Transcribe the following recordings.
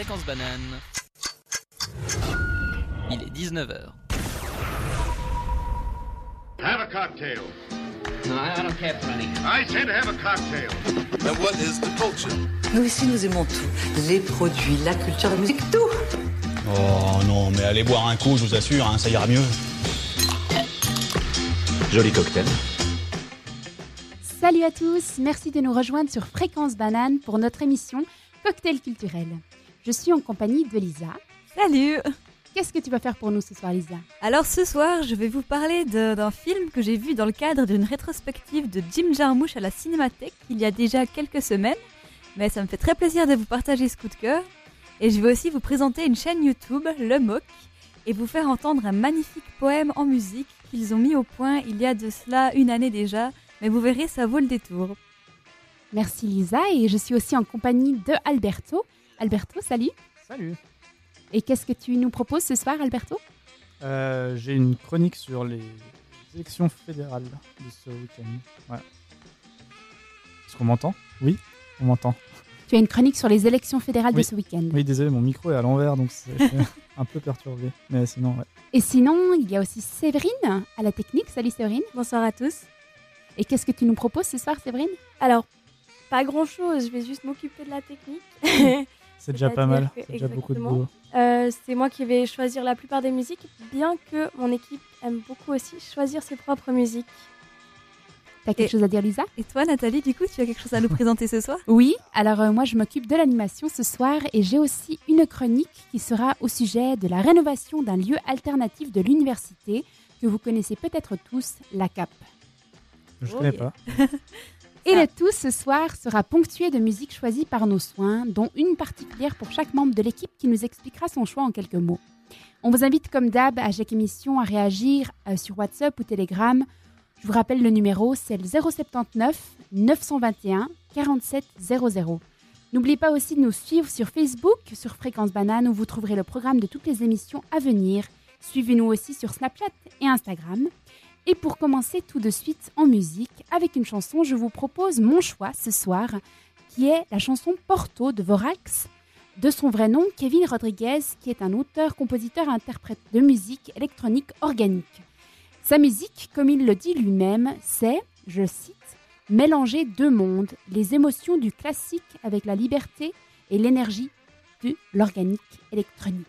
Fréquence Banane. Il est 19h. Have a cocktail. No, I I don't care for any. I said have a cocktail. And what is the culture? Nous ici, nous aimons tout. Les produits, la culture, la musique, tout. Oh non, mais allez boire un coup, je vous assure, hein, ça ira mieux. Joli cocktail. Salut à tous, merci de nous rejoindre sur Fréquence Banane pour notre émission Cocktail culturel. Je suis en compagnie de Lisa. Salut Qu'est-ce que tu vas faire pour nous ce soir, Lisa? Alors ce soir, je vais vous parler d'un film que j'ai vu dans le cadre d'une rétrospective de Jim Jarmusch à la Cinémathèque il y a déjà quelques semaines. Mais ça me fait très plaisir de vous partager ce coup de cœur. Et je vais aussi vous présenter une chaîne YouTube, Le Mock, et vous faire entendre un magnifique poème en musique qu'ils ont mis au point il y a de cela une année déjà. Mais vous verrez, ça vaut le détour. Merci Lisa et je suis aussi en compagnie de Alberto. Alberto, salut Salut. Et qu'est-ce que tu nous proposes ce soir, Alberto? Euh, J'ai une chronique sur les élections fédérales de ce week-end. Ouais. Est-ce qu'on m'entend? Oui, on m'entend. Tu as une chronique sur les élections fédérales de ce week-end. Oui, désolé, mon micro est à l'envers, donc c'est un peu perturbé. Mais sinon, ouais. Et sinon, il y a aussi Séverine à la technique. Salut Séverine. Bonsoir à tous. Et qu'est-ce que tu nous proposes ce soir, Séverine? Alors, pas grand chose, je vais juste m'occuper de la technique. c'est déjà pas mal. C'est déjà beaucoup de boulot. Euh, c'est moi qui vais choisir la plupart des musiques, bien que mon équipe aime beaucoup aussi choisir ses propres musiques. T'as quelque Et- chose à dire, Lisa? Et toi, Nathalie, du coup, tu as quelque chose à nous présenter ce soir? Oui, alors euh, moi je m'occupe de l'animation ce soir et j'ai aussi une chronique qui sera au sujet de la rénovation d'un lieu alternatif de l'université que vous connaissez peut-être tous, la CAP. Je Oh connais yeah. pas. Et le tout ce soir sera ponctué de musique choisie par nos soins, dont une particulière pour chaque membre de l'équipe qui nous expliquera son choix en quelques mots. On vous invite comme d'hab à chaque émission à réagir euh, sur WhatsApp ou Telegram. Je vous rappelle le numéro, c'est le 079 921 47 00. N'oubliez pas aussi de nous suivre sur Facebook, sur Fréquence Banane, où vous trouverez le programme de toutes les émissions à venir. Suivez-nous aussi sur Snapchat et Instagram. Et pour commencer tout de suite en musique, avec une chanson, je vous propose mon choix ce soir, qui est la chanson Porto de Vorax, de son vrai nom Kevin Rodriguez, qui est un auteur, compositeur interprète de musique électronique organique. Sa musique, comme il le dit lui-même, c'est, je cite, mélanger deux mondes, les émotions du classique avec la liberté et l'énergie de l'organique électronique.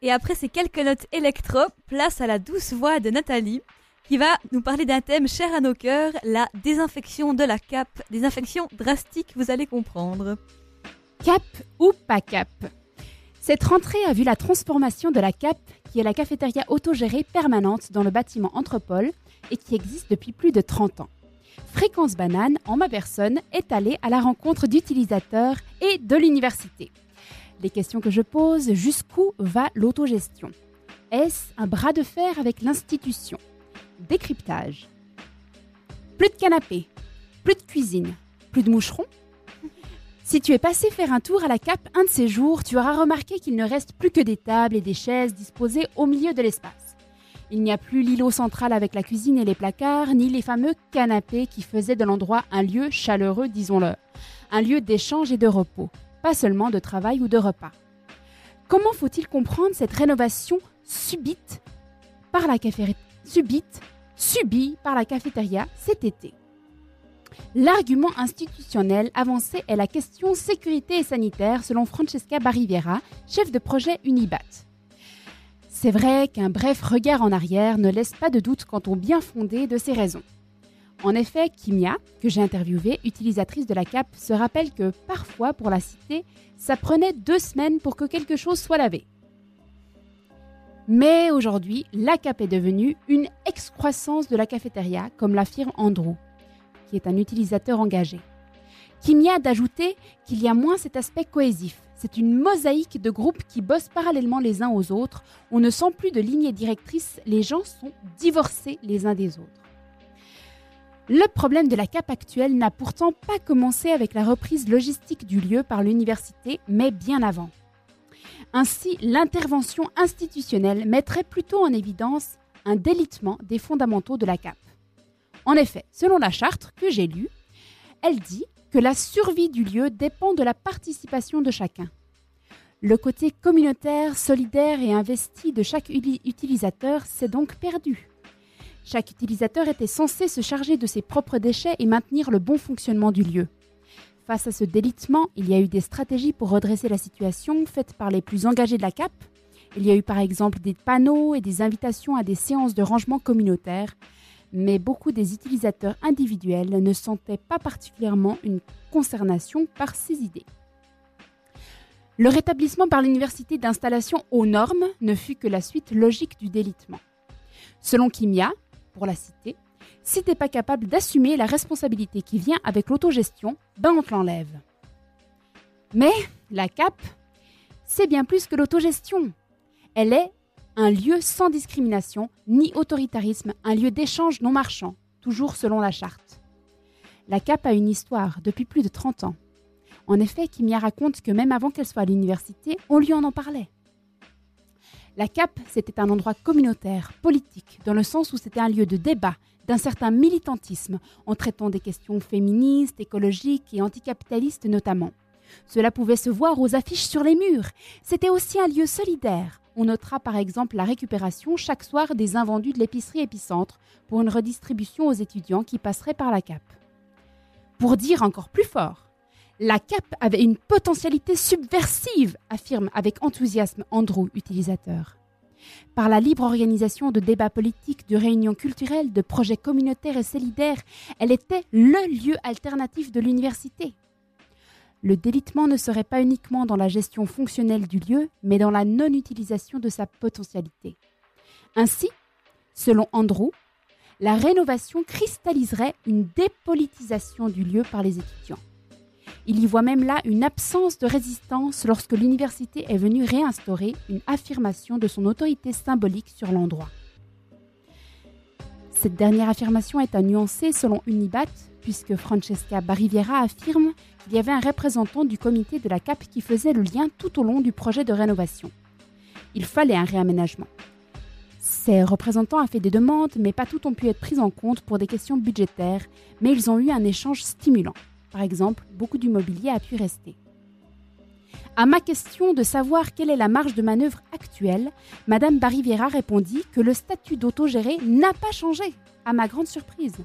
Et après ces quelques notes électro, place à la douce voix de Nathalie, qui va nous parler d'un thème cher à nos cœurs, la désinfection de la cape. Désinfection drastique, vous allez comprendre. Cap ou pas cap? Cette rentrée a vu la transformation de la CAP, qui est la cafétéria autogérée permanente dans le bâtiment Entrepole et qui existe depuis plus de 30 ans. Fréquence Banane, en ma personne, est allée à la rencontre d'utilisateurs et de l'université. Les questions que je pose, jusqu'où va l'autogestion? Est-ce un bras de fer avec l'institution? Décryptage. Plus de canapé, plus de cuisine, plus de moucherons? Si tu es passé faire un tour à la CAP un de ces jours, tu auras remarqué qu'il ne reste plus que des tables et des chaises disposées au milieu de l'espace. Il n'y a plus l'îlot central avec la cuisine et les placards, ni les fameux canapés qui faisaient de l'endroit un lieu chaleureux, disons-le, un lieu d'échange et de repos, pas seulement de travail ou de repas. Comment faut-il comprendre cette rénovation subite par la cafétéria, subie par la cafétéria cet été? L'argument institutionnel avancé est la question sécurité et sanitaire selon Francesca Bariviera, chef de projet Unibat. C'est vrai qu'un bref regard en arrière ne laisse pas de doute quant au bien fondé de ces raisons. En effet, Kimia, que j'ai interviewée, utilisatrice de la CAP, se rappelle que parfois, pour la cité, ça prenait deux semaines pour que quelque chose soit lavé. Mais aujourd'hui, la CAP est devenue une excroissance de la cafétéria, comme l'affirme Andrew qui est un utilisateur engagé. Kimia d'ajouter qu'il y a moins cet aspect cohésif. C'est une mosaïque de groupes qui bossent parallèlement les uns aux autres. On ne sent plus de ligne directrice, les gens sont divorcés les uns des autres. Le problème de la CAP actuelle n'a pourtant pas commencé avec la reprise logistique du lieu par l'université, mais bien avant. Ainsi, l'intervention institutionnelle mettrait plutôt en évidence un délitement des fondamentaux de la CAP. En effet, selon la charte que j'ai lue, elle dit que la survie du lieu dépend de la participation de chacun. Le côté communautaire, solidaire et investi de chaque utilisateur s'est donc perdu. Chaque utilisateur était censé se charger de ses propres déchets et maintenir le bon fonctionnement du lieu. Face à ce délitement, il y a eu des stratégies pour redresser la situation faites par les plus engagés de la CAP. Il y a eu par exemple des panneaux et des invitations à des séances de rangement communautaire, mais beaucoup des utilisateurs individuels ne sentaient pas particulièrement une concernation par ces idées. Le rétablissement par l'université d'installation aux normes ne fut que la suite logique du délitement. Selon Kimia, la cité, si t'es pas capable d'assumer la responsabilité qui vient avec l'autogestion, ben on te l'enlève. Mais la CAP, c'est bien plus que l'autogestion. Elle est un lieu sans discrimination ni autoritarisme, un lieu d'échange non marchand, toujours selon la charte. La CAP a une histoire depuis plus de 30 ans. En effet, Kimia raconte que même avant qu'elle soit à l'université, on lui en en parlait. La CAP, c'était un endroit communautaire, politique, dans le sens où c'était un lieu de débat, d'un certain militantisme, en traitant des questions féministes, écologiques et anticapitalistes notamment. Cela pouvait se voir aux affiches sur les murs. C'était aussi un lieu solidaire, on notera par exemple la récupération chaque soir des invendus de l'épicerie épicentre pour une redistribution aux étudiants qui passeraient par la CAP. Pour dire encore plus fort, la CAP avait une potentialité subversive, affirme avec enthousiasme Andrew, utilisateur. Par la libre organisation de débats politiques, de réunions culturelles, de projets communautaires et solidaires, elle était le lieu alternatif de l'université. Le délitement ne serait pas uniquement dans la gestion fonctionnelle du lieu, mais dans la non-utilisation de sa potentialité. Ainsi, selon Andrew, la rénovation cristalliserait une dépolitisation du lieu par les étudiants. Il y voit même là une absence de résistance lorsque l'université est venue réinstaurer une affirmation de son autorité symbolique sur l'endroit. Cette dernière affirmation est à nuancer selon Unibat, puisque Francesca Bariviera affirme qu'il y avait un représentant du comité de la CAP qui faisait le lien tout au long du projet de rénovation. Il fallait un réaménagement. Ces représentants ont fait des demandes, mais pas toutes ont pu être prises en compte pour des questions budgétaires, mais ils ont eu un échange stimulant. Par exemple, beaucoup du mobilier a pu rester. À ma question de savoir quelle est la marge de manœuvre actuelle, Madame Bariviera répondit que le statut d'autogéré n'a pas changé, à ma grande surprise,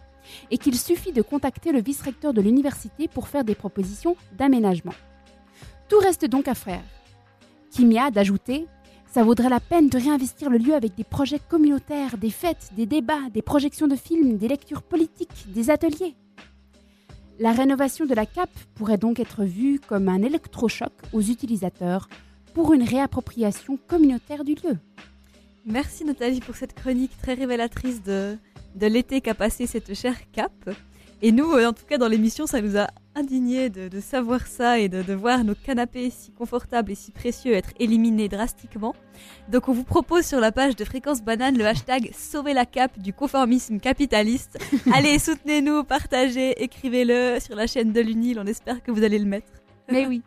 et qu'il suffit de contacter le vice-recteur de l'université pour faire des propositions d'aménagement. Tout reste donc à faire. Kimia d'ajouter Ça vaudrait la peine de réinvestir le lieu avec des projets communautaires, des fêtes, des débats, des projections de films, des lectures politiques, des ateliers. La rénovation de la CAP pourrait donc être vue comme un électrochoc aux utilisateurs pour une réappropriation communautaire du lieu. Merci Nathalie pour cette chronique très révélatrice de, de l'été qu'a passé cette chère CAP. Et nous, euh, en tout cas dans l'émission, ça nous a indigné de, de savoir ça et de, de voir nos canapés si confortables et si précieux être éliminés drastiquement. Donc on vous propose sur la page de Fréquence Banane le hashtag Sauver la cape du conformisme capitaliste. Allez, soutenez-nous, partagez, écrivez-le sur la chaîne de l'UNIL, on espère que vous allez le mettre. Mais oui.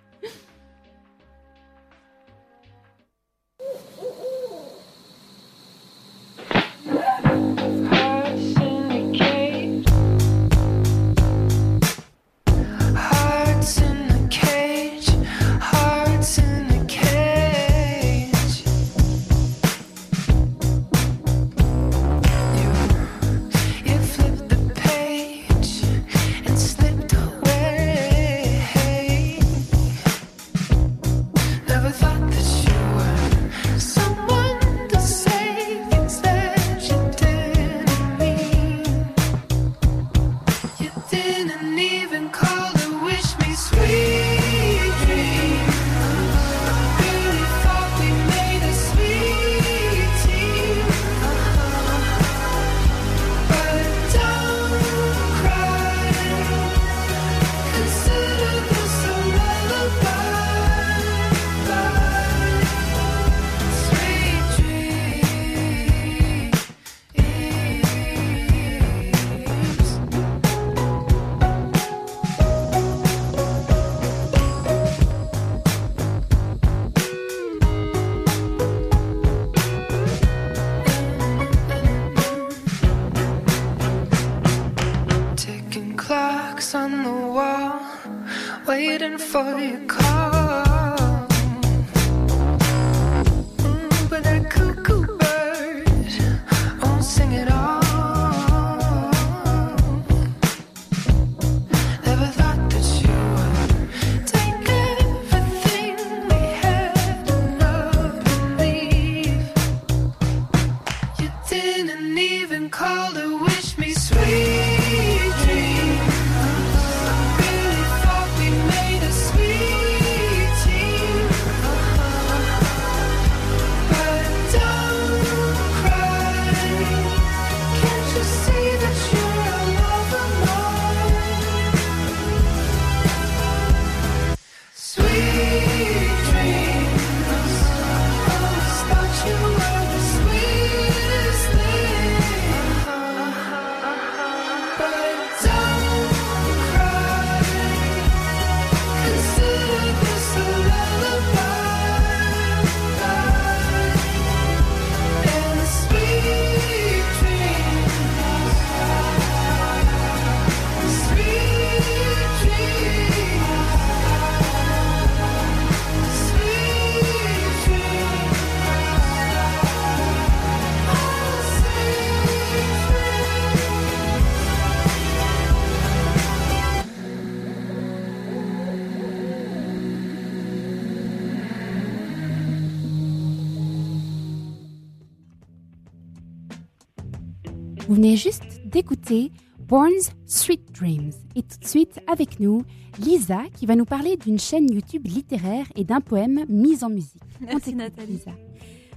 Venez juste d'écouter Born's Sweet Dreams. Et tout de suite, avec nous, Lisa, qui va nous parler d'une chaîne YouTube littéraire et d'un poème mis en musique. Merci Nathalie. Lisa.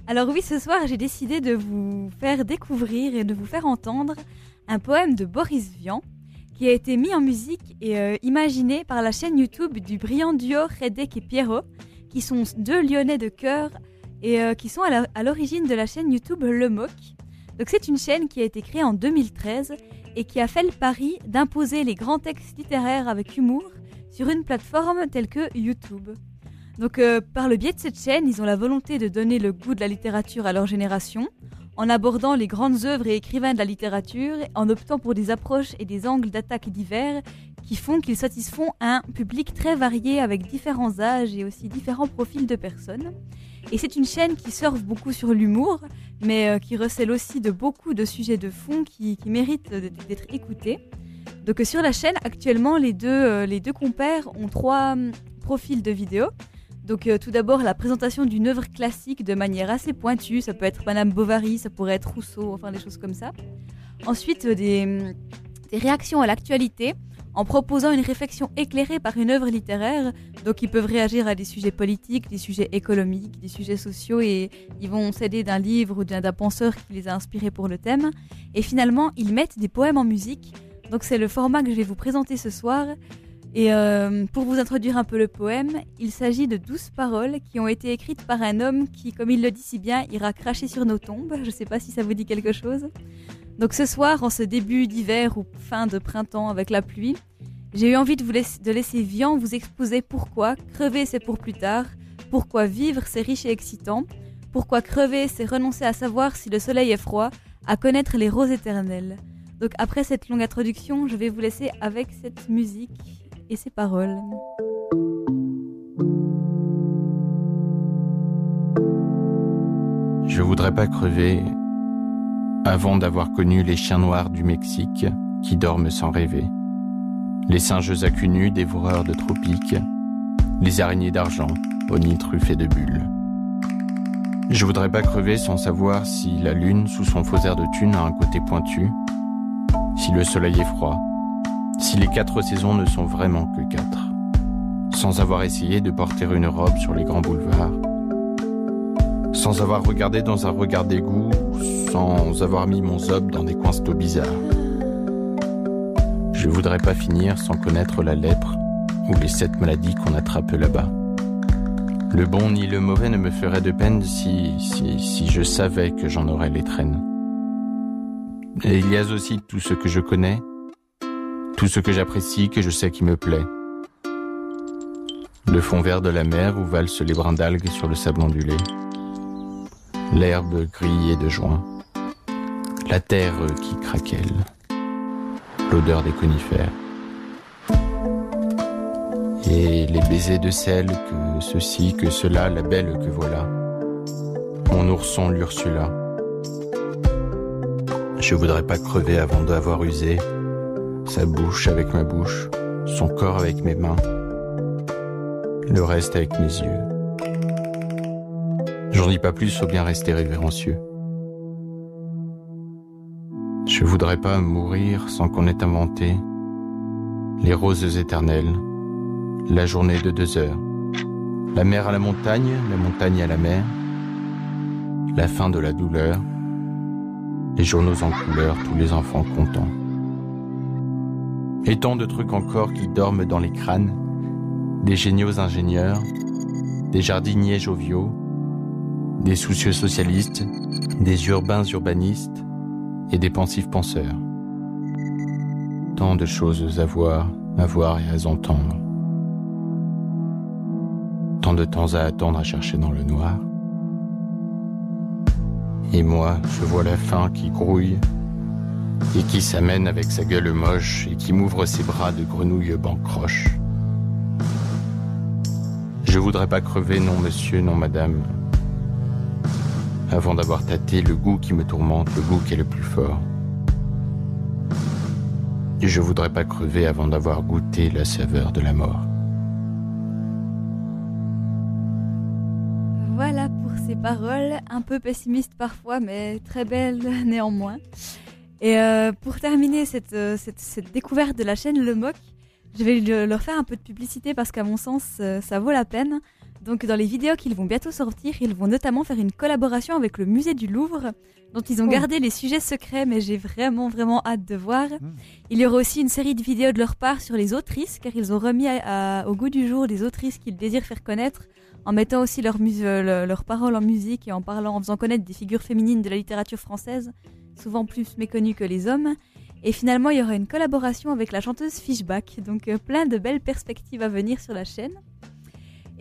Alors oui, ce soir, j'ai décidé de vous faire découvrir et de vous faire entendre un poème de Boris Vian qui a été mis en musique et euh, imaginé par la chaîne YouTube du brillant duo Redek et Pierrot, qui sont deux Lyonnais de cœur et euh, qui sont à l'origine de la chaîne YouTube Le Moc. C'est une chaîne qui a été créée en 2013 et qui a fait le pari d'imposer les grands textes littéraires avec humour sur une plateforme telle que YouTube. Donc euh, par le biais de cette chaîne, ils ont la volonté de donner le goût de la littérature à leur génération, en abordant les grandes œuvres et écrivains de la littérature, en optant pour des approches et des angles d'attaque divers qui font qu'ils satisfont un public très varié avec différents âges et aussi différents profils de personnes. Et c'est une chaîne qui surfe beaucoup sur l'humour, mais euh, qui recèle aussi de beaucoup de sujets de fond qui, méritent d'être écoutés. Donc euh, sur la chaîne, actuellement, les deux, euh, les deux compères ont trois hum, profils de vidéos. Donc tout d'abord la présentation d'une œuvre classique de manière assez pointue, ça peut être Madame Bovary, ça pourrait être Rousseau, enfin des choses comme ça. Ensuite des, des réactions à l'actualité en proposant une réflexion éclairée par une œuvre littéraire. Donc ils peuvent réagir à des sujets politiques, des sujets économiques, des sujets sociaux et ils vont s'aider d'un livre ou d'un penseur qui les a inspirés pour le thème. Et finalement, ils mettent des poèmes en musique. Donc c'est le format que je vais vous présenter ce soir. Et euh, pour vous introduire un peu le poème, il s'agit de douze paroles qui ont été écrites par un homme qui, comme il le dit si bien, ira cracher sur nos tombes. Je ne sais pas si ça vous dit quelque chose. Donc ce soir, en ce début d'hiver ou fin de printemps avec la pluie, j'ai eu envie de vous laisser, Vian vous exposer pourquoi crever c'est pour plus tard, pourquoi vivre c'est riche et excitant, pourquoi crever c'est renoncer à savoir si le soleil est froid, à connaître les roses éternelles. Donc après cette longue introduction, je vais vous laisser avec cette musique et ces paroles. Je voudrais pas crever avant d'avoir connu les chiens noirs du Mexique qui dorment sans rêver, les singes à cul nu dévoreurs de tropiques, les araignées d'argent aux nids truffés de bulles. Je voudrais pas crever sans savoir si la lune, sous son faux air de thune, a un côté pointu, si le soleil est froid, si les quatre saisons ne sont vraiment que quatre, sans avoir essayé de porter une robe sur les grands boulevards, sans avoir regardé dans un regard d'égout, sans avoir mis mon zob dans des coins bizarres. Je voudrais pas finir sans connaître la lèpre ou les sept maladies qu'on attrape là-bas. Le bon ni le mauvais ne me ferait de peine si, si, si je savais que j'en aurais les traînes. Et il y a aussi tout ce que je connais, tout ce que j'apprécie, que je sais qui me plaît. Le fond vert de la mer où valsent les brins d'algues sur le sable ondulé. L'herbe grillée de juin. La terre qui craquelle. L'odeur des conifères. Et les baisers de sel que ceci, que cela, la belle que voilà. Mon ourson l'Ursula. Je voudrais pas crever avant d'avoir usé sa bouche avec ma bouche, son corps avec mes mains, le reste avec mes yeux. J'en dis pas plus, faut bien rester révérencieux. Je voudrais pas mourir sans qu'on ait inventé les roses éternelles, la journée de deux heures, la mer à la montagne, la montagne à la mer, la fin de la douleur, les journaux en couleur, tous les enfants contents. Et tant de trucs encore qui dorment dans les crânes, des géniaux ingénieurs, des jardiniers joviaux, des soucieux socialistes, des urbains urbanistes et des pensifs penseurs. Tant de choses à voir, à voir et à entendre. Tant de temps à attendre à chercher dans le noir. Et moi, je vois la faim qui grouille et qui s'amène avec sa gueule moche et qui m'ouvre ses bras de grenouille bancroche. Je voudrais pas crever, non monsieur, non madame, avant d'avoir tâté le goût qui me tourmente, le goût qui est le plus fort. Et je voudrais pas crever avant d'avoir goûté la saveur de la mort. Voilà pour ces paroles, un peu pessimistes parfois, mais très belles néanmoins. Et euh, pour terminer cette, euh, cette, découverte de la chaîne Le Moc, je vais le, leur faire un peu de publicité parce qu'à mon sens, euh, ça vaut la peine. Donc dans les vidéos qu'ils vont bientôt sortir, ils vont notamment faire une collaboration avec le musée du Louvre, dont ils ont Oh. gardé les sujets secrets, mais j'ai vraiment vraiment hâte de voir. Mm. Il y aura aussi une série de vidéos de leur part sur les autrices, car ils ont remis à- à- au goût du jour des autrices qu'ils désirent faire connaître, en mettant aussi leurs mus- euh, paroles en musique et en parlant, en faisant connaître des figures féminines de la littérature française, souvent plus méconnues que les hommes. Et finalement, il y aura une collaboration avec la chanteuse Fishback, donc euh, plein de belles perspectives à venir sur la chaîne.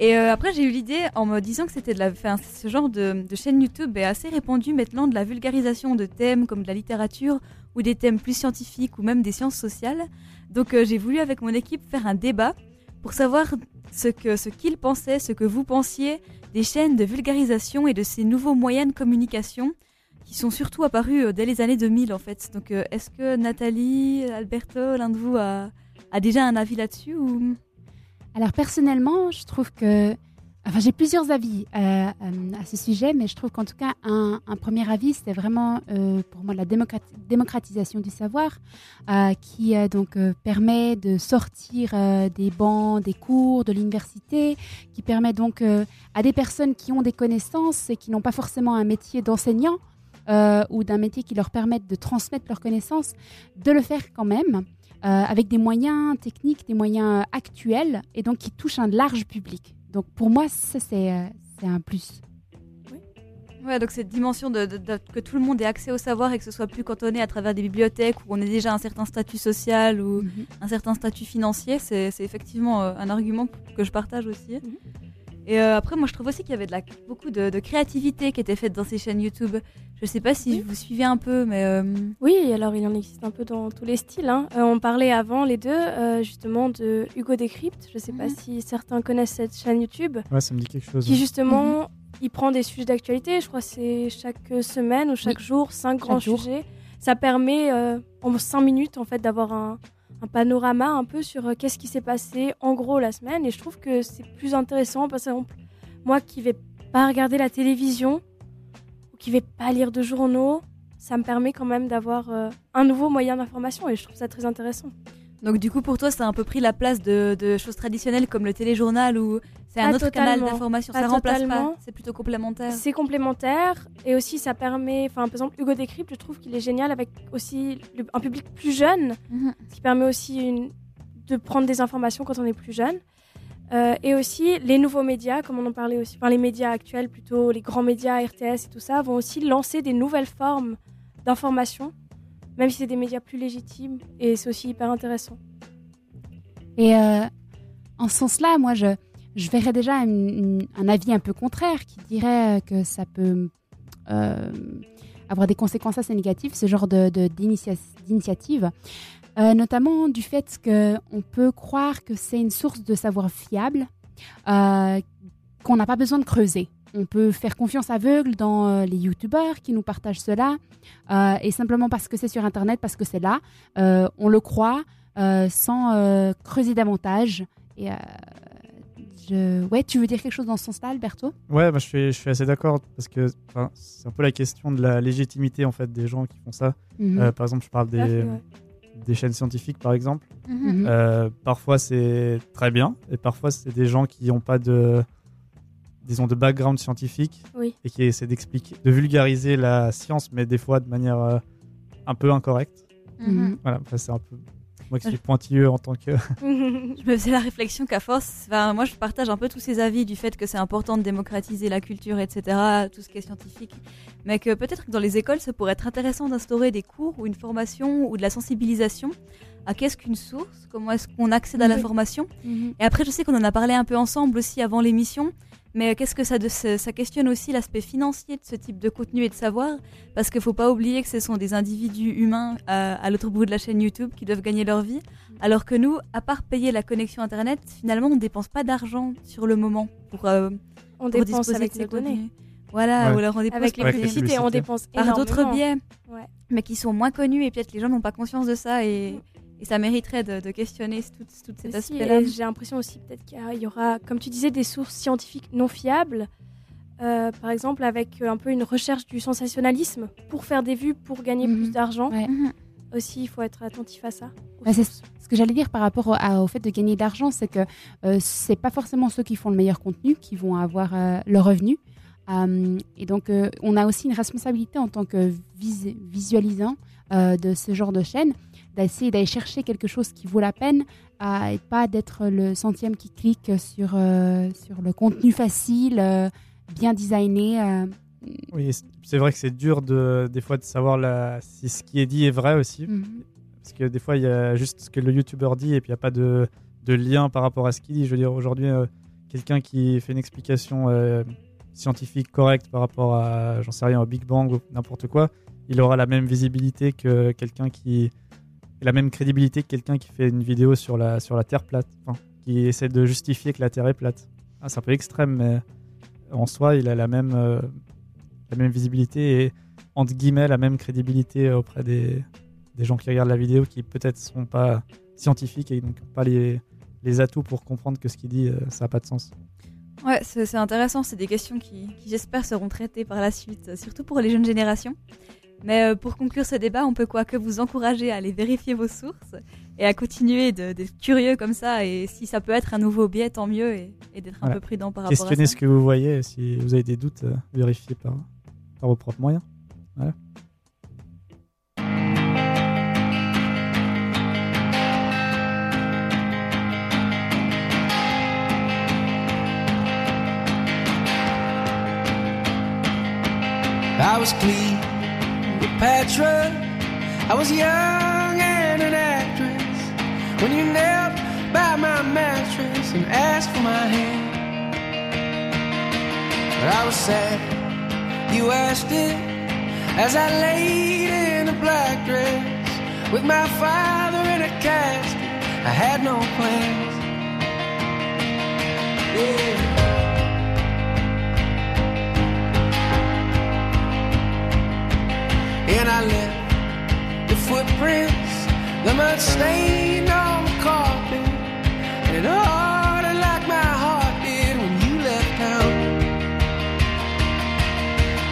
Et euh, après, j'ai eu l'idée, en me disant que c'était de la, enfin, ce genre de, chaîne YouTube est assez répandu maintenant de la vulgarisation de thèmes comme de la littérature ou des thèmes plus scientifiques ou même des sciences sociales. Donc, euh, j'ai voulu avec mon équipe faire un débat pour savoir ce que ce qu'ils pensaient, ce que vous pensiez des chaînes de vulgarisation et de ces nouveaux moyens de communication qui sont surtout apparus euh, dès les années 2000 en fait. Donc, est-ce que Nathalie, Alberto, l'un de vous a, a déjà un avis là-dessus ou? Alors personnellement, je trouve que Enfin, j'ai plusieurs avis euh, euh, à ce sujet, mais je trouve qu'en tout cas, un, premier avis, c'est vraiment euh, pour moi la démocrat- démocratisation du savoir, qui donc permet de sortir des bancs, des cours, de l'université, qui permet donc à des personnes qui ont des connaissances et qui n'ont pas forcément un métier d'enseignant ou d'un métier qui leur permette de transmettre leurs connaissances, de le faire quand même. Euh, avec des moyens techniques, des moyens euh, actuels, et donc qui touchent un large public. Donc pour moi, ça c'est euh, un plus. Ouais, donc cette dimension de, de- de- que tout le monde ait accès au savoir et que ce soit plus cantonné à travers des bibliothèques où on ait déjà un certain statut social ou Mhm. un certain statut financier, c'est effectivement un argument que je partage aussi. Mhm. Et euh, après, moi, je trouve aussi qu'il y avait de la, beaucoup de, de créativité qui était faite dans ces chaînes YouTube. Je sais pas si vous suivez un peu, mais euh, Oui, alors il en existe un peu dans tous les styles. hein. Euh, on parlait avant, les deux, euh, justement, de Hugo Décrypte. Je ne sais pas Mhm. si certains connaissent cette chaîne YouTube. Ouais, ça me dit quelque chose. Qui, justement, il prend des sujets d'actualité. Je crois que c'est chaque semaine ou chaque jour, cinq grands jour. sujets. Ça permet, euh, en cinq minutes, en fait, d'avoir un, un panorama un peu sur euh, qu'est-ce qui s'est passé, en gros, la semaine. Et je trouve que c'est plus intéressant. Par exemple, moi qui vais pas regarder la télévision, ou qui vais pas lire de journaux, ça me permet quand même d'avoir euh, un nouveau moyen d'information. Et je trouve ça très intéressant. Donc du coup, pour toi, ça a un peu pris la place de, de choses traditionnelles comme le téléjournal ou c'est un autre canal d'information. Ça remplace totalement. pas, c'est plutôt complémentaire. C'est complémentaire et aussi ça permet, enfin par exemple Hugo Décrypte, je trouve qu'il est génial avec aussi le- un public plus jeune, Mhm. ce qui permet aussi une- de prendre des informations quand on est plus jeune. Euh, et aussi les nouveaux médias, comme on en parlait aussi, enfin les médias actuels plutôt, les grands médias, RTS et tout ça, vont aussi lancer des nouvelles formes d'information, même si c'est des médias plus légitimes et c'est aussi hyper intéressant. Et euh, en ce sens-là, moi, je, je verrais déjà un avis un peu contraire qui dirait euh, que ça peut euh, avoir des conséquences assez négatives, ce genre de, de- d'initiative. Euh, notamment du fait qu'on peut croire que c'est une source de savoir fiable, qu'on n'a pas besoin de creuser. On peut faire confiance aveugle dans euh, les youtubeurs qui nous partagent cela, euh, et simplement parce que c'est sur Internet, parce que c'est là, euh, on le croit euh, sans euh, creuser davantage. Et, euh, je... Ouais, tu veux dire quelque chose dans ce sens-là, Alberto? Ouais, bah, je, suis, je suis assez d'accord parce que enfin, c'est un peu la question de la légitimité en fait des gens qui font ça. Mhm. Euh, par exemple, je parle des, fait, ouais. des chaînes scientifiques par exemple. Mhm. Euh, parfois c'est très bien et parfois c'est des gens qui n'ont pas de disons de background scientifique Oui. et qui essaient d'expliquer, de vulgariser la science, mais des fois de manière euh, un peu incorrecte. Mhm. Voilà, après, c'est un peu moi qui suis pointilleux en tant que. Je me faisais la réflexion qu'à force, enfin, moi je partage un peu tous ces avis du fait que c'est important de démocratiser la culture, etc., tout ce qui est scientifique, mais que peut-être que dans les écoles, ça pourrait être intéressant d'instaurer des cours ou une formation ou de la sensibilisation à qu'est-ce qu'une source, comment est-ce qu'on accède à l'information. Mhm. Et après, je sais qu'on en a parlé un peu ensemble aussi avant l'émission, mais qu'est-ce que ça, de- ça ça questionne aussi l'aspect financier de ce type de contenu et de savoir, parce qu'il faut pas oublier que ce sont des individus humains à, à l'autre bout de la chaîne YouTube qui doivent gagner leur vie, alors que nous, à part payer la connexion Internet, finalement, on ne dépense pas d'argent sur le moment pour, euh, On pour dépense disposer avec de ces données. contenus. Voilà, Ouais. ou alors on dépense Avec les Avec les publicités, on dépense par d'autres énormément. biais, Ouais. mais qui sont moins connus et peut-être les gens n'ont pas conscience de ça et, et ça mériterait de, de questionner tout, tout cet aspect-là. J'ai l'impression aussi peut-être qu'il y aura, comme tu disais, des sources scientifiques non fiables. Euh, par exemple, avec euh, un peu une recherche du sensationnalisme pour faire des vues, pour gagner Mhm. plus d'argent. Ouais. Mhm. Aussi, il faut être attentif à ça. Bah, c'est ce que j'allais dire par rapport au, à- au fait de gagner de l'argent, c'est que euh, c'est pas forcément ceux qui font le meilleur contenu qui vont avoir euh, le revenu. Euh, et donc, euh, on a aussi une responsabilité en tant que vis- visualisant euh, de ce genre de chaîne, d'essayer d'aller chercher quelque chose qui vaut la peine euh, et pas d'être le centième qui clique sur, euh, sur le contenu facile, euh, bien designé. Oui, c'est- vrai que c'est dur de, des fois de savoir la, si ce qui est dit est vrai aussi. Mhm. Parce que des fois, il y a juste ce que le youtubeur dit et puis il n'y a pas de, de lien par rapport à ce qu'il dit. Je veux dire, aujourd'hui, euh, quelqu'un qui fait une explication euh, scientifique correcte par rapport à, j'en sais rien, au Big Bang ou n'importe quoi, il aura la même visibilité que quelqu'un qui. La même crédibilité que quelqu'un qui fait une vidéo sur la, sur la Terre plate. Qui essaie de justifier que la Terre est plate. Ah, c'est un peu extrême, mais en soi, il a la même, euh, la même visibilité et, entre guillemets, la même crédibilité auprès des, des gens qui regardent la vidéo qui peut-être ne sont pas scientifiques et donc pas les, les atouts pour comprendre que ce qu'il dit, euh, ça n'a pas de sens. Ouais, c'est intéressant. C'est des questions qui, qui, j'espère, seront traitées par la suite, euh, surtout pour les jeunes générations. Mais euh, pour conclure ce débat, on peut quoi que vous encourager à aller vérifier vos sources et à continuer d'être curieux comme ça. Et si ça peut être un nouveau biais, tant mieux, et, et d'être un peu prudent par rapport à Questionnez ça. ce que vous voyez. Si vous avez des doutes, euh, vérifiez par, par vos propres moyens. Voilà. I was Cleopatra. I was young and an actress when you knelt by my mattress and asked for my hand. But I was sad you asked it as I laid in a black dress with my father in a casket. I had no plans. Yeah. And I left the footprints, the mud stain on the carpet, and it harder like my heart did when you left town.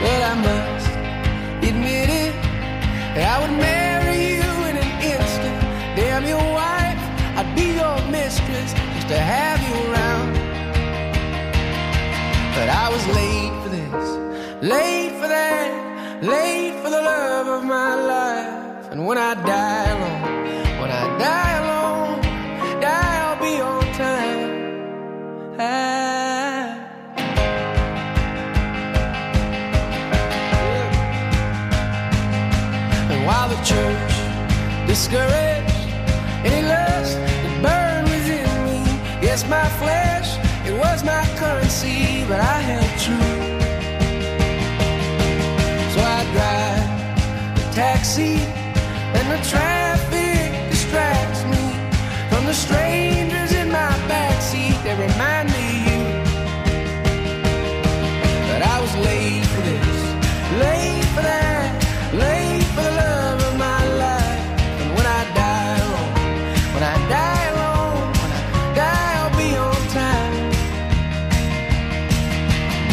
But I must admit it, I would marry you in an instant. Damn your wife, I'd be your mistress just to have you around. But I was late for this, late for that late for the love of my life. And when I die alone, when I die alone, die I'll be on time. Ah. And while the church discouraged any lust that burned within me, yes, my flesh, it was my currency, but I held true. Taxi and the traffic distracts me from the strangers in my backseat that remind me of you. But I was late for this, late for that, late for the love of my life. And when I die alone, when I die alone, when I die, I'll be on time.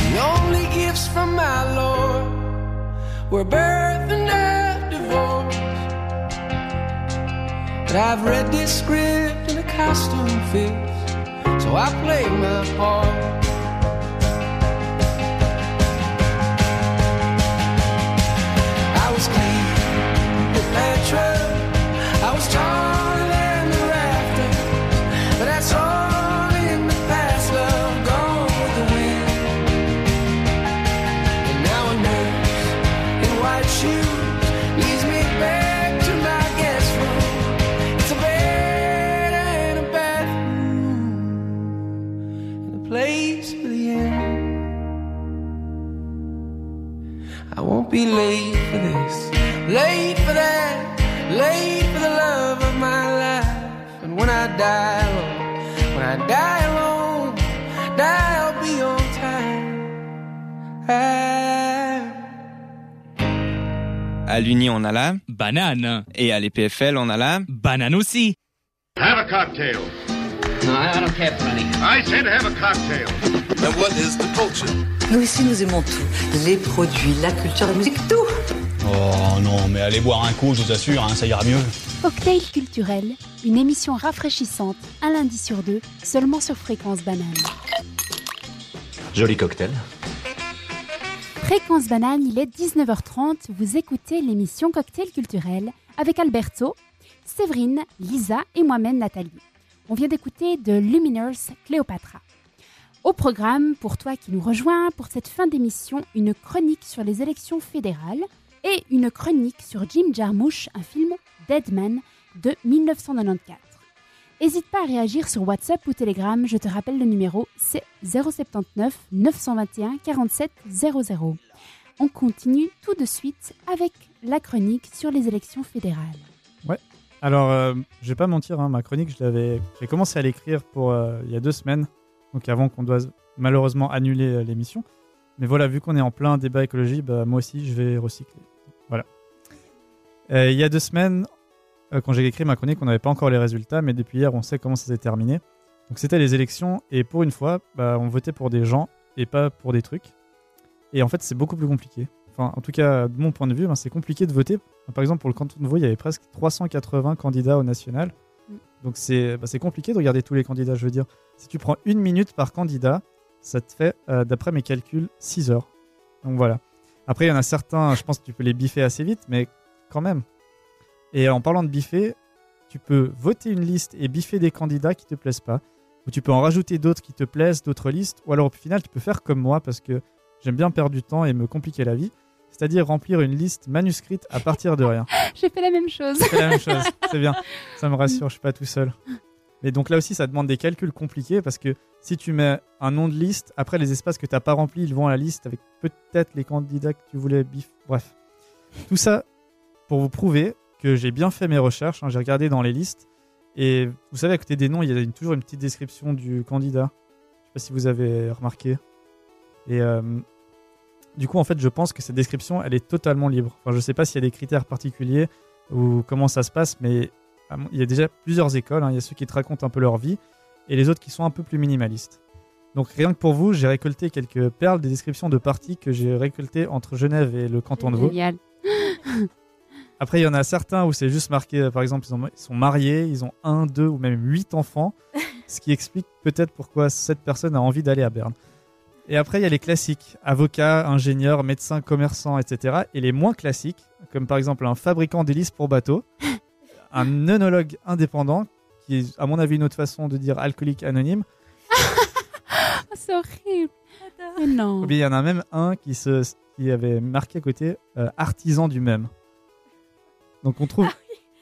The only gifts from my Lord were birth But I've read this script and the costume fits, so I play my part. I die alone, when I die alone, die I'll be on time. Ah. À l'Uni, on a la banane. Et à l'EPFL, on a la banane aussi. Have a cocktail. No, I, I don't care for any. I said have a cocktail. And what is the culture? Nous ici, nous aimons tout. Les produits, la culture, la musique, tout. Oh non, mais allez boire un coup, je vous assure, hein, ça ira mieux. Cocktail culturel, une émission rafraîchissante, un lundi sur deux, seulement sur Fréquence Banane. Joli cocktail. Fréquence Banane, il est 19h30, vous écoutez l'émission Cocktail culturel avec Alberto, Séverine, Lisa et moi-même Nathalie. On vient d'écouter de Luminous Cléopatra. Au programme, pour toi qui nous rejoins, pour cette fin d'émission, une chronique sur les élections fédérales et une chronique sur Jim Jarmusch, un film Deadman de 1994. N'hésite pas à réagir sur WhatsApp ou Telegram, je te rappelle le numéro, c'est 079 921 47 00. On continue tout de suite avec la chronique sur les élections fédérales. Ouais. Alors, euh, je vais pas mentir, hein, ma chronique, je l'avais, j'ai commencé à l'écrire pour euh, il y a deux semaines, donc avant qu'on doit malheureusement annuler euh, l'émission. Mais voilà, vu qu'on est en plein débat écologie, bah, moi aussi, je vais recycler. Voilà. Euh, il y a deux semaines, quand j'ai écrit ma chronique, on n'avait pas encore les résultats, mais depuis hier, on sait comment ça s'est terminé. Donc c'était les élections et pour une fois, bah, on votait pour des gens et pas pour des trucs. Et en fait, c'est beaucoup plus compliqué. Enfin, en tout cas, de mon point de vue, ben, c'est compliqué de voter. Par exemple, pour le canton de Vaud, il y avait presque 380 candidats au national. Mm. Donc c'est c'est compliqué de regarder tous les candidats. Je veux dire, si tu prends une minute par candidat, ça te fait, euh, d'après mes calculs, 6 heures. Donc voilà. Après, il y en a certains, je pense que tu peux les biffer assez vite, mais quand même. Et en parlant de biffer, tu peux voter une liste et biffer des candidats qui te plaisent pas. Ou tu peux en rajouter d'autres qui te plaisent, d'autres listes. Ou alors au final, tu peux faire comme moi parce que j'aime bien perdre du temps et me compliquer la vie. C'est-à-dire remplir une liste manuscrite à partir de rien. J'ai fait la même chose. C'est la même chose, c'est bien. Ça me rassure, je suis pas tout seul. Mais donc là aussi, ça demande des calculs compliqués parce que si tu mets un nom de liste, après les espaces que tu n'as pas remplis, ils vont à la liste avec peut-être les candidats que tu voulais bif. Bref. Tout ça pour vous prouver que j'ai bien fait mes recherches. hein. J'ai regardé dans les listes. Et vous savez, à côté des noms, il y a toujours une petite description du candidat. Je sais pas si vous avez remarqué. Et euh, du coup, en fait, je pense que cette description, elle est totalement libre. Enfin, je sais pas s'il y a des critères particuliers ou comment ça se passe, mais il y a déjà plusieurs écoles. hein. Il y a ceux qui te racontent un peu leur vie et les autres qui sont un peu plus minimalistes. Donc rien que pour vous, j'ai récolté quelques perles des descriptions de partis que j'ai récoltées entre Genève et le canton de Vaud. Génial. Après, il y en a certains où c'est juste marqué, par exemple, ils, ont- ils sont mariés, ils ont un, deux ou même huit enfants, ce qui explique peut-être pourquoi cette personne a envie d'aller à Berne. Et après, il y a les classiques, avocats, ingénieurs, médecins, commerçants, etc. Et les moins classiques, comme par exemple un fabricant d'hélices pour bateau, un œnologue indépendant, qui est à mon avis une autre façon de dire alcoolique anonyme, c'est horrible. Mais non. Ou bien il y en a même un qui, se, qui avait marqué à côté euh, artisan du même. Donc on trouve,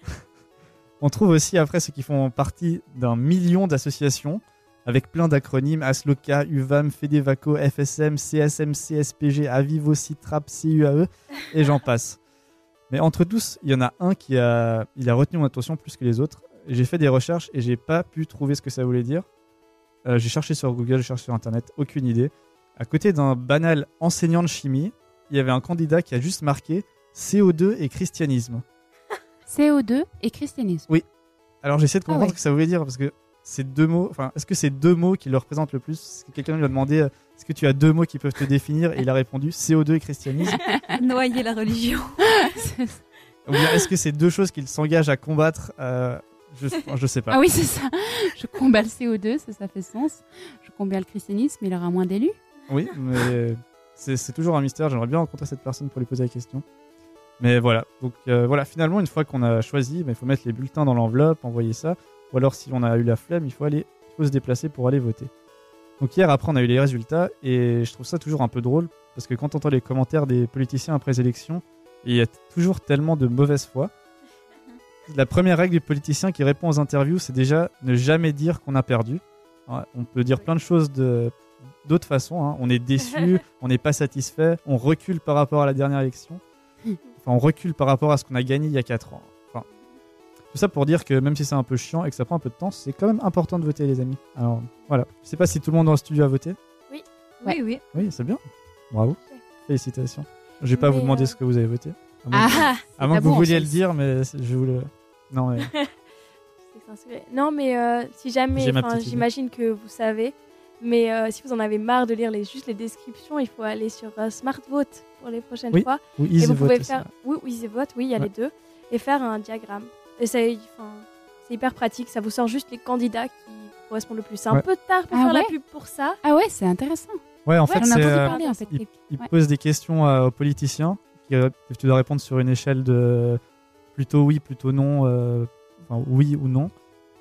on trouve aussi après ceux qui font partie d'un million d'associations avec plein d'acronymes Asloca, UVAM, Fedevaco, FSM, CSM, CSPG, Avivo, Citrap, CUAE et j'en passe. Mais entre tous, il y en a un qui a, il a retenu mon attention plus que les autres. J'ai fait des recherches et j'ai pas pu trouver ce que ça voulait dire. Euh, j'ai cherché sur Google, j'ai cherché sur Internet, aucune idée. À côté d'un banal enseignant de chimie, il y avait un candidat qui a juste marqué CO2 et christianisme. CO2 et christianisme. Oui. Alors j'essaie de Ah comprendre ouais. ce que ça voulait dire parce que c'est deux mots. Enfin, est-ce que c'est deux mots qui le représentent le plus? Quelqu'un lui a demandé euh, est-ce que tu as deux mots qui peuvent te définir? Et il a répondu CO2 et christianisme. Noyer la religion. Ou bien est-ce que c'est deux choses qu'il s'engage à combattre euh, je, je sais pas. Ah oui, c'est ça. Je combats le CO2, ça, ça fait sens. Je combats le christianisme, il aura moins d'élus. Oui, mais c'est toujours un mystère. J'aimerais bien rencontrer cette personne pour lui poser la question. Mais voilà. Donc euh, voilà, finalement, une fois qu'on a choisi, bah, il faut mettre les bulletins dans l'enveloppe, envoyer ça. Ou alors, si on a eu la flemme, il faut aller, il faut se déplacer pour aller voter. Donc hier, après, on a eu les résultats et je trouve ça toujours un peu drôle parce que quand on entend les commentaires des politiciens après les élections, il y a toujours tellement de mauvaise foi. La première règle du politicien qui répond aux interviews, c'est déjà ne jamais dire qu'on a perdu. On peut dire plein de choses de d'autres façons. hein. On est déçu, on n'est pas satisfait, on recule par rapport à la dernière élection. Enfin, on recule par rapport à ce qu'on a gagné il y a 4 ans. Enfin, tout ça pour dire que même si c'est un peu chiant et que ça prend un peu de temps, c'est quand même important de voter, les amis. Alors voilà. Je sais pas si tout le monde dans le studio a voté. Oui. Oui, oui. Oui, c'est bien. Bravo. Félicitations. Je vais pas Mais, vous demander euh, ce que vous avez voté. À moins, Ah, à moins que vous vouliez le dire, mais je vous le. Non, mais. Non, mais euh, si jamais, j'imagine que vous savez, mais euh, si vous en avez marre de lire les, juste les descriptions, il faut aller sur euh, Smart Vote pour les prochaines Oui, fois. ou et vous pouvez Vote faire, aussi. oui, ou Easy Vote, oui, il y a Ouais. les deux, et faire un diagramme. Et c'est hyper pratique, ça vous sort juste les candidats qui correspondent le plus. C'est un peu tard pour Ah faire ouais la pub pour ça. Ah ouais, c'est intéressant. Ouais, en fait, J'en ai c'est. entendu euh, parler en fait. il, il Ouais. pose des questions euh, aux politiciens qui, euh, tu dois répondre sur une échelle de plutôt oui, plutôt non, euh, enfin oui ou non.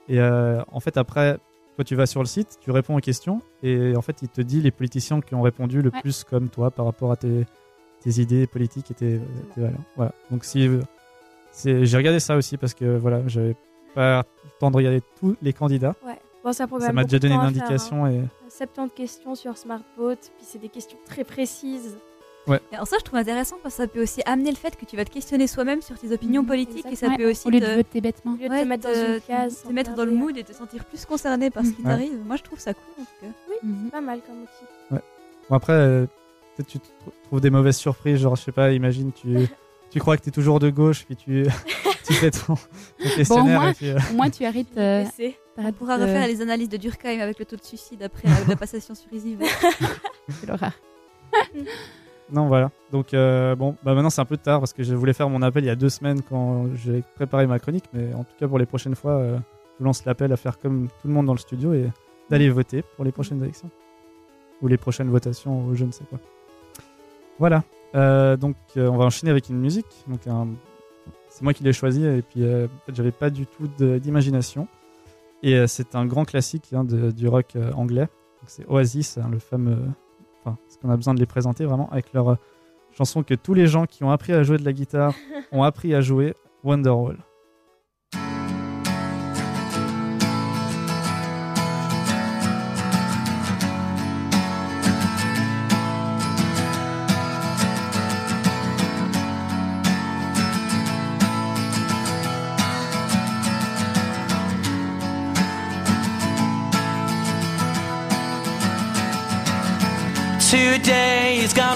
Et euh, en fait, après, tu vas sur le site, tu réponds aux questions et en fait, il te dit les politiciens qui ont répondu le Ouais. plus comme toi par rapport à tes, tes idées politiques et tes, tes valeurs. Voilà. Donc, si j'ai regardé ça aussi parce que voilà, j'avais pas le temps de regarder tous les candidats. Ouais. Bon, ça, m'a déjà donné une faire, indication hein. et 70 questions sur Smart Vote, puis c'est des questions très précises. Et alors ça, je trouve intéressant parce que ça peut aussi amener le fait que tu vas te questionner soi-même sur tes opinions Mhm, politiques et ça peut aussi Au lieu te, de voter bêtement. Au lieu de ouais, te mettre dans te- une case. te sans mettre dans le mood et te sentir plus concerné par ce qui. Ouais. t'arrive. Moi, je trouve ça cool en tout cas. Mhm. Pas mal comme outil. Bon après, euh, peut-être tu te tr- trouves des mauvaises surprises, genre je sais pas, imagine tu, tu crois que t'es toujours de gauche, puis tu, tu fais ton, ton Bon, au questionnaire moins, et puis, euh, au moins, tu arrêtes. euh, C'est- On pourra refaire les analyses de Durkheim avec le taux de suicide après la, la passation sur Easy. Quelle horreur. Non, voilà. Donc, euh, bon, bah maintenant c'est un peu tard parce que je voulais faire mon appel il y a deux semaines quand j'ai préparé ma chronique, mais en tout cas pour les prochaines fois, euh, je vous lance l'appel à faire comme tout le monde dans le studio et d'aller voter pour les prochaines élections. Ou les prochaines votations, ou je ne sais quoi. Voilà. Euh, donc, on va enchaîner avec une musique. Donc, un- c'est moi qui l'ai choisi et puis en fait, j'avais pas du tout d'imagination. Et c'est un grand classique hein, de- du rock anglais. C'est Oasis, hein, le fameux enfin, parce qu'on a besoin de les présenter vraiment avec leur euh, chanson que tous les gens qui ont appris à jouer de la guitare ont appris à jouer, Wonderwall.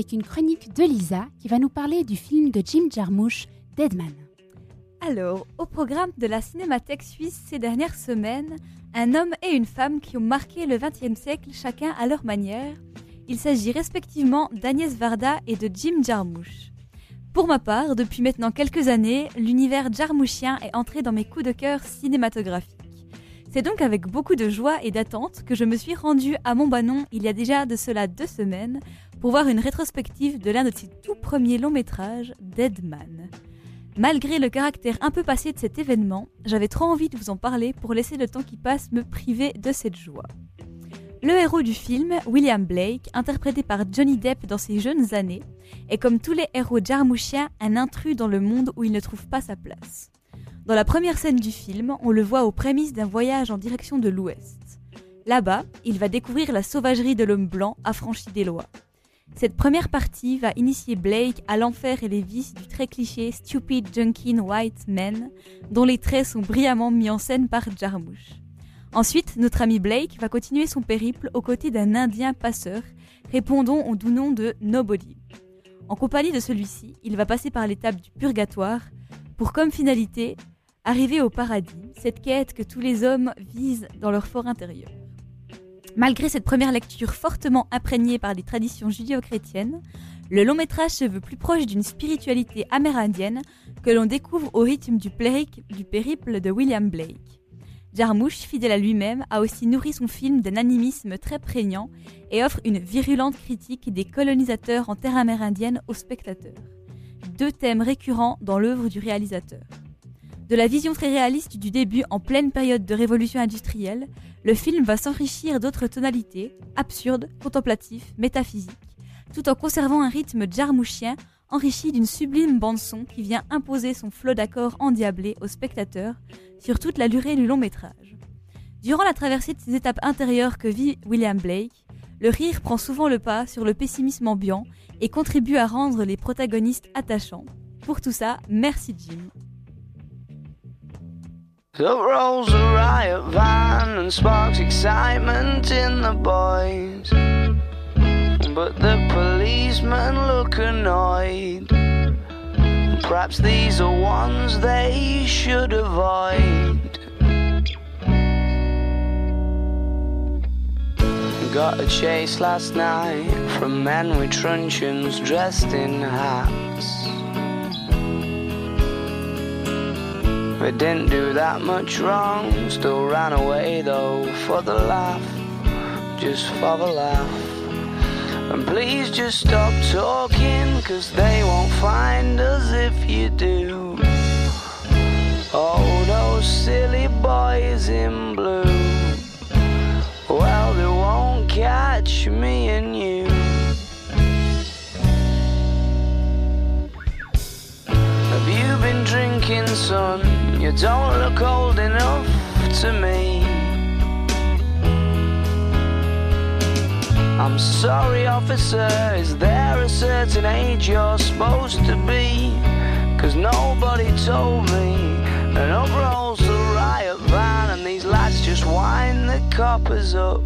Avec une chronique de Lisa qui va nous parler du film de Jim Jarmusch, Deadman. Alors, au programme de la Cinémathèque suisse ces dernières semaines, un homme et une femme qui ont marqué le XXe siècle chacun à leur manière. Il s'agit respectivement d'Agnès Varda et de Jim Jarmusch. Pour ma part, depuis maintenant quelques années, l'univers jarmouchien est entré dans mes coups de cœur cinématographiques. C'est donc avec beaucoup de joie et d'attente que je me suis rendue à Montbanon il y a déjà de cela deux semaines pour voir une rétrospective de l'un de ses tout premiers longs métrages, Deadman. Malgré le caractère un peu passé de cet événement, j'avais trop envie de vous en parler pour laisser le temps qui passe me priver de cette joie. Le héros du film, William Blake, interprété par Johnny Depp dans ses jeunes années, est comme tous les héros jarmouchiens un intrus dans le monde où il ne trouve pas sa place. Dans la première scène du film, on le voit aux prémices d'un voyage en direction de l'Ouest. Là-bas, il va découvrir la sauvagerie de l'homme blanc affranchi des lois. Cette première partie va initier Blake à l'enfer et les vices du très cliché Stupid Junkin White Man, dont les traits sont brillamment mis en scène par Jarmusch. Ensuite, notre ami Blake va continuer son périple aux côtés d'un Indien passeur, répondant au doux nom de Nobody. En compagnie de celui-ci, il va passer par l'étape du purgatoire, pour comme finalité arriver au paradis, cette quête que tous les hommes visent dans leur fort intérieur. Malgré cette première lecture fortement imprégnée par des traditions judéo-chrétiennes, le long métrage se veut plus proche d'une spiritualité amérindienne que l'on découvre au rythme du, du périple de William Blake. Jarmusch, fidèle à lui-même, a aussi nourri son film d'un animisme très prégnant et offre une virulente critique des colonisateurs en terre amérindienne aux spectateurs. Deux thèmes récurrents dans l'œuvre du réalisateur. De la vision très réaliste du début en pleine période de révolution industrielle, le film va s'enrichir d'autres tonalités, absurdes, contemplatives, métaphysiques, tout en conservant un rythme jarmouchien enrichi d'une sublime bande-son qui vient imposer son flot d'accords endiablés au spectateur sur toute la durée du long métrage. Durant la traversée de ces étapes intérieures que vit William Blake, le rire prend souvent le pas sur le pessimisme ambiant et contribue à rendre les protagonistes attachants. Pour tout ça, merci Jim. Up rolls a riot van and sparks excitement in the boys. But the policemen look annoyed. Perhaps these are ones they should avoid. Got a chase last night from men with truncheons dressed in hats. They didn't do that much wrong, still ran away though for the laugh, just for the laugh. And please just stop talking, cause they won't find us if you do. Oh, those silly boys in blue. Well, they won't catch me and you. Have been drinking, son? You don't look old enough to me. I'm sorry, officer, is there a certain age you're supposed to be? Cause nobody told me. And up rolls the riot van, and these lads just wind the coppers up.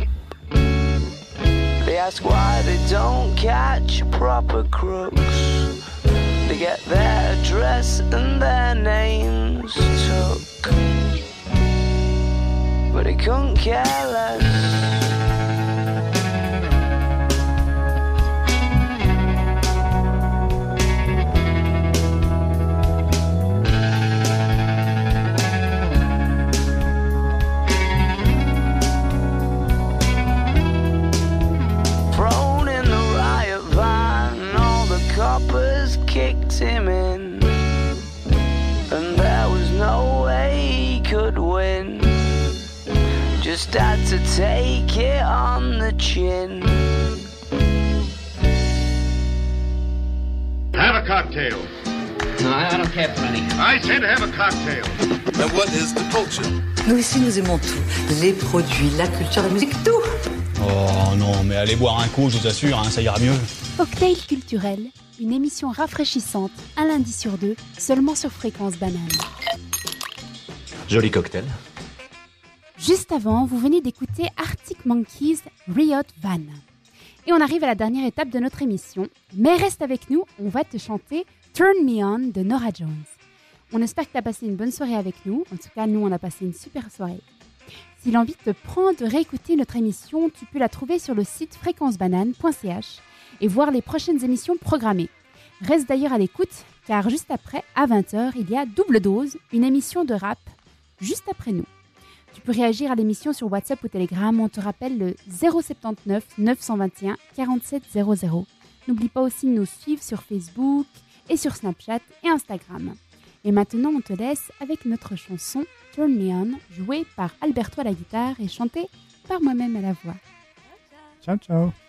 They ask why they don't catch proper crooks. They get their address and their names took. But they couldn't care less. Just had to take it on the chin. Have a cocktail. No, I, don't care for any. I said have a cocktail. And what is the culture? Nous ici, nous aimons tout. Les produits, la culture, la musique, tout. Oh non, mais allez boire un coup, je vous assure, hein, ça ira mieux. Cocktail culturel, une émission rafraîchissante, un lundi sur deux, seulement sur Fréquence Banane. Joli cocktail. Juste avant, vous venez d'écouter Arctic Monkeys Riot Van. Et on arrive à la dernière étape de notre émission. Mais reste avec nous, on va te chanter Turn Me On de Nora Jones. On espère que tu as passé une bonne soirée avec nous. En tout cas, nous, on a passé une super soirée. Si l'envie te prend de réécouter notre émission, tu peux la trouver sur le site fréquencebanane.ch et voir les prochaines émissions programmées. Reste d'ailleurs à l'écoute, car juste après, à 20h, il y a Double Dose, une émission de rap, juste après nous. Tu peux réagir à l'émission sur WhatsApp ou Telegram. On te rappelle le 079 921 4700. N'oublie pas aussi de nous suivre sur Facebook et sur Snapchat et Instagram. Et maintenant, on te laisse avec notre chanson Turn Me On, jouée par Alberto à la guitare et chantée par moi-même à la voix. Ciao, ciao.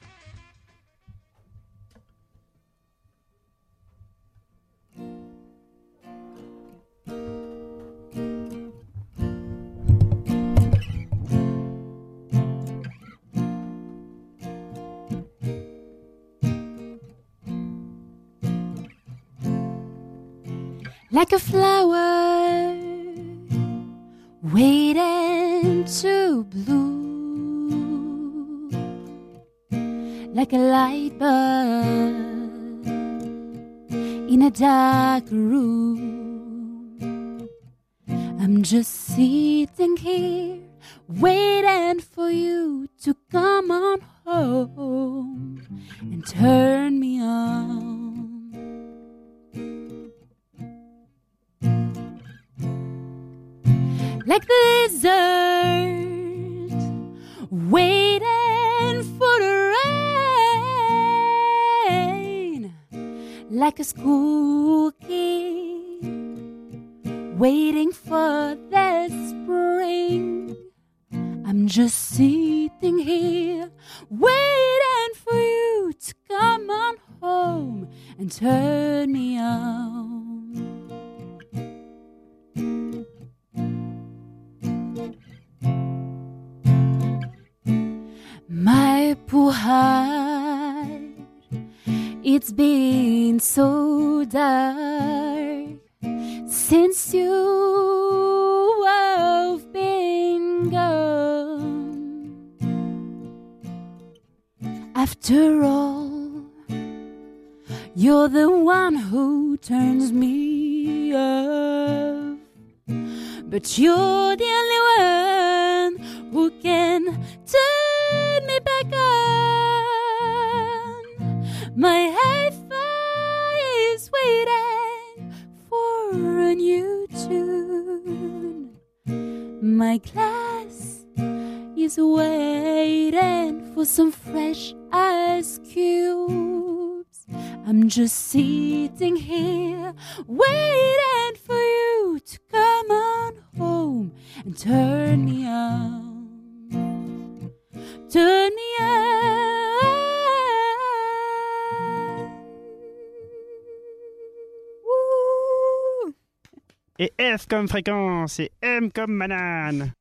Like a flower waiting to bloom, like a light bulb in a dark room. I'm just sitting here waiting for you to come on home and turn me on. Like the desert, waiting for the rain, like a school kid, waiting for the spring. I'm just sitting here, waiting for you to come on home and turn me on. It's been so dark since you have been gone. After all, you're the one who turns me off, but you're the only one My glass is waiting for some fresh ice cubes. I'm just sitting here waiting for you to come on home and turn me on. Turn me on. Et F comme fréquence et M comme banane.